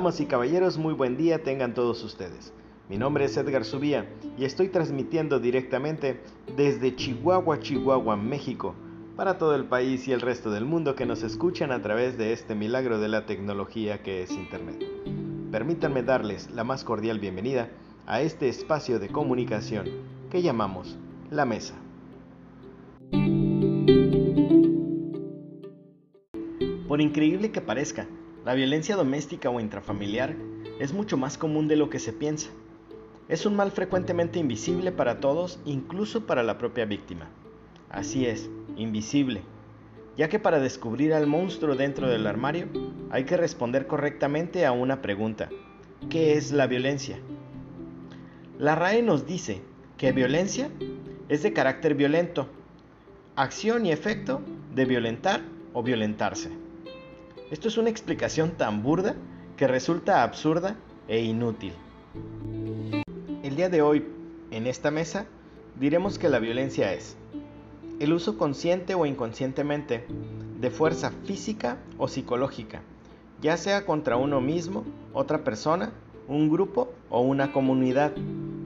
Damas y caballeros, muy buen día tengan todos ustedes. Mi nombre es Edgar Subía y estoy transmitiendo directamente desde Chihuahua, Chihuahua, México, para todo el país y el resto del mundo que nos escuchan a través de este milagro de la tecnología que es Internet. Permítanme darles la más cordial bienvenida a este espacio de comunicación que llamamos La Mesa. Por increíble que parezca, la violencia doméstica o intrafamiliar es mucho más común de lo que se piensa. Es un mal frecuentemente invisible para todos, incluso para la propia víctima. Así es, invisible, ya que para descubrir al monstruo dentro del armario hay que responder correctamente a una pregunta. ¿Qué es la violencia? La RAE nos dice que violencia es de carácter violento, acción y efecto de violentar o violentarse. Esto es una explicación tan burda que resulta absurda e inútil. El día de hoy, en esta mesa, diremos que la violencia es el uso consciente o inconscientemente de fuerza física o psicológica, ya sea contra uno mismo, otra persona, un grupo o una comunidad,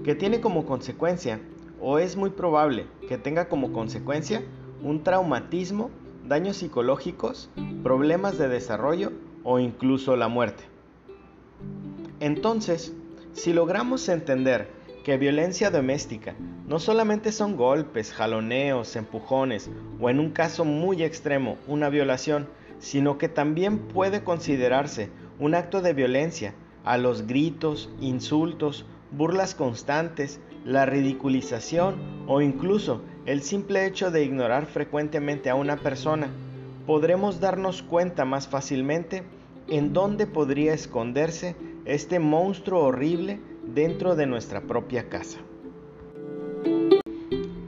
que tiene como consecuencia, o es muy probable que tenga como consecuencia, un traumatismo daños psicológicos, problemas de desarrollo o incluso la muerte. Entonces, si logramos entender que violencia doméstica no solamente son golpes, jaloneos, empujones o en un caso muy extremo una violación, sino que también puede considerarse un acto de violencia a los gritos, insultos, burlas constantes, la ridiculización o incluso el simple hecho de ignorar frecuentemente a una persona, podremos darnos cuenta más fácilmente en dónde podría esconderse este monstruo horrible dentro de nuestra propia casa.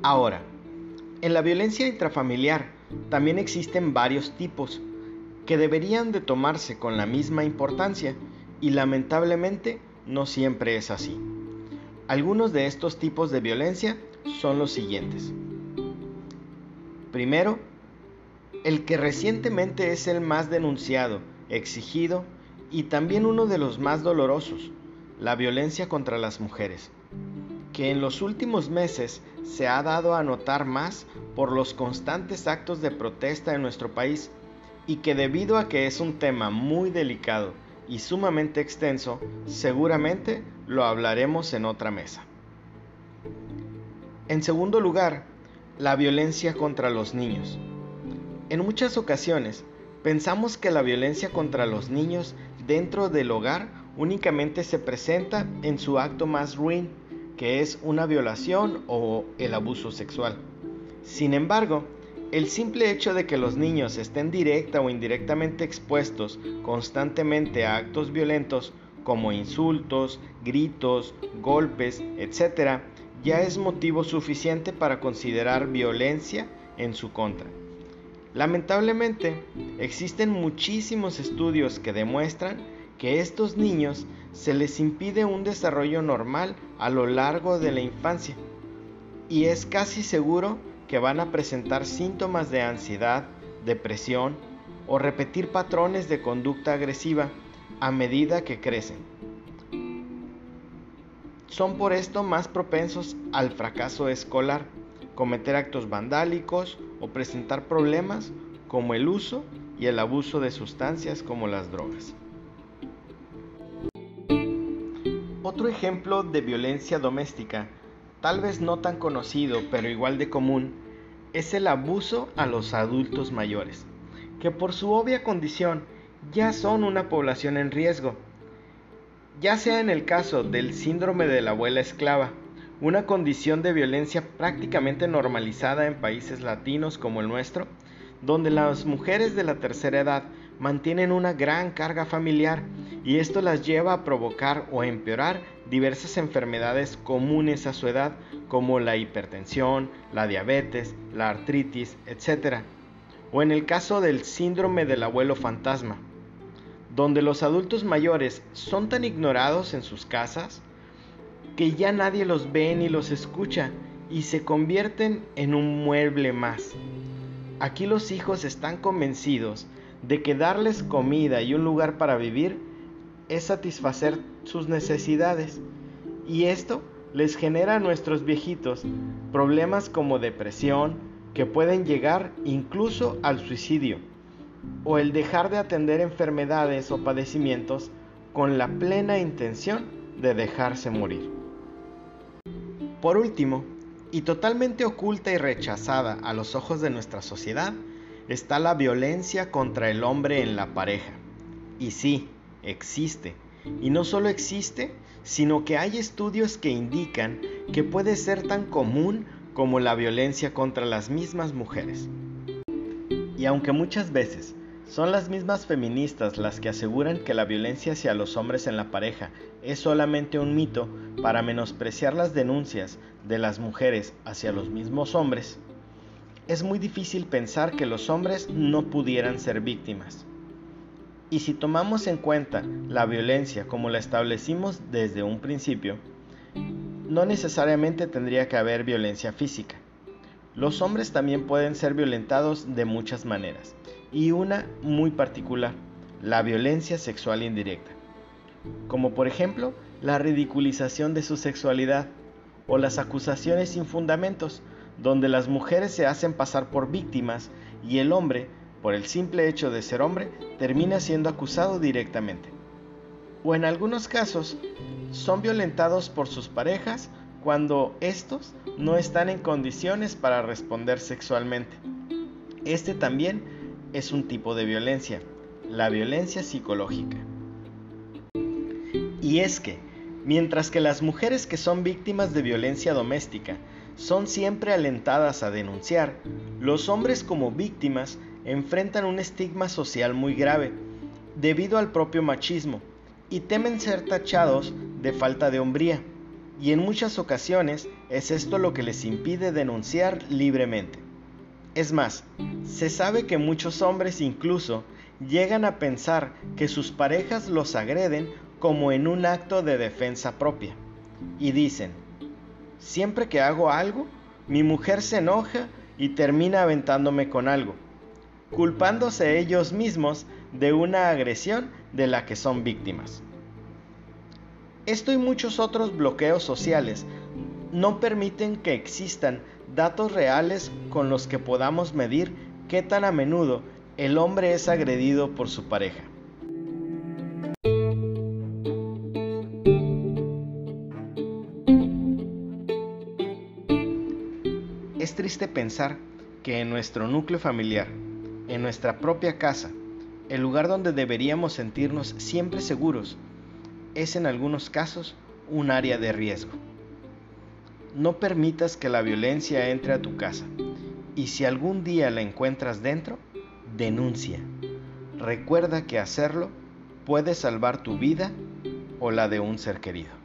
Ahora, en la violencia intrafamiliar también existen varios tipos que deberían de tomarse con la misma importancia y lamentablemente no siempre es así. Algunos de estos tipos de violencia son los siguientes. Primero, el que recientemente es el más denunciado, exigido y también uno de los más dolorosos, la violencia contra las mujeres, que en los últimos meses se ha dado a notar más por los constantes actos de protesta en nuestro país y que debido a que es un tema muy delicado y sumamente extenso, seguramente lo hablaremos en otra mesa. En segundo lugar, la violencia contra los niños. En muchas ocasiones pensamos que la violencia contra los niños dentro del hogar únicamente se presenta en su acto más ruin, que es una violación o el abuso sexual. Sin embargo, el simple hecho de que los niños estén directa o indirectamente expuestos constantemente a actos violentos como insultos, gritos, golpes, etc., ya es motivo suficiente para considerar violencia en su contra. Lamentablemente, existen muchísimos estudios que demuestran que a estos niños se les impide un desarrollo normal a lo largo de la infancia y es casi seguro que van a presentar síntomas de ansiedad, depresión o repetir patrones de conducta agresiva a medida que crecen. Son por esto más propensos al fracaso escolar, cometer actos vandálicos o presentar problemas como el uso y el abuso de sustancias como las drogas. Otro ejemplo de violencia doméstica tal vez no tan conocido, pero igual de común, es el abuso a los adultos mayores, que por su obvia condición ya son una población en riesgo, ya sea en el caso del síndrome de la abuela esclava, una condición de violencia prácticamente normalizada en países latinos como el nuestro, donde las mujeres de la tercera edad mantienen una gran carga familiar y esto las lleva a provocar o empeorar diversas enfermedades comunes a su edad como la hipertensión, la diabetes, la artritis, etc. O en el caso del síndrome del abuelo fantasma, donde los adultos mayores son tan ignorados en sus casas que ya nadie los ve ni los escucha y se convierten en un mueble más. Aquí los hijos están convencidos de que darles comida y un lugar para vivir es satisfacer sus necesidades y esto les genera a nuestros viejitos problemas como depresión que pueden llegar incluso al suicidio o el dejar de atender enfermedades o padecimientos con la plena intención de dejarse morir. Por último, y totalmente oculta y rechazada a los ojos de nuestra sociedad, está la violencia contra el hombre en la pareja. Y sí, existe. Y no solo existe, sino que hay estudios que indican que puede ser tan común como la violencia contra las mismas mujeres. Y aunque muchas veces son las mismas feministas las que aseguran que la violencia hacia los hombres en la pareja es solamente un mito para menospreciar las denuncias de las mujeres hacia los mismos hombres, es muy difícil pensar que los hombres no pudieran ser víctimas. Y si tomamos en cuenta la violencia como la establecimos desde un principio, no necesariamente tendría que haber violencia física. Los hombres también pueden ser violentados de muchas maneras, y una muy particular, la violencia sexual indirecta, como por ejemplo la ridiculización de su sexualidad o las acusaciones sin fundamentos, donde las mujeres se hacen pasar por víctimas y el hombre, por el simple hecho de ser hombre, termina siendo acusado directamente. O en algunos casos, son violentados por sus parejas cuando estos no están en condiciones para responder sexualmente. Este también es un tipo de violencia, la violencia psicológica. Y es que, mientras que las mujeres que son víctimas de violencia doméstica son siempre alentadas a denunciar, los hombres como víctimas enfrentan un estigma social muy grave, debido al propio machismo, y temen ser tachados de falta de hombría, y en muchas ocasiones es esto lo que les impide denunciar libremente. Es más, se sabe que muchos hombres incluso llegan a pensar que sus parejas los agreden como en un acto de defensa propia. Y dicen, siempre que hago algo, mi mujer se enoja y termina aventándome con algo, culpándose ellos mismos de una agresión de la que son víctimas. Esto y muchos otros bloqueos sociales no permiten que existan datos reales con los que podamos medir qué tan a menudo el hombre es agredido por su pareja. Es triste pensar que en nuestro núcleo familiar, en nuestra propia casa, el lugar donde deberíamos sentirnos siempre seguros, es en algunos casos un área de riesgo. No permitas que la violencia entre a tu casa y si algún día la encuentras dentro, denuncia. Recuerda que hacerlo puede salvar tu vida o la de un ser querido.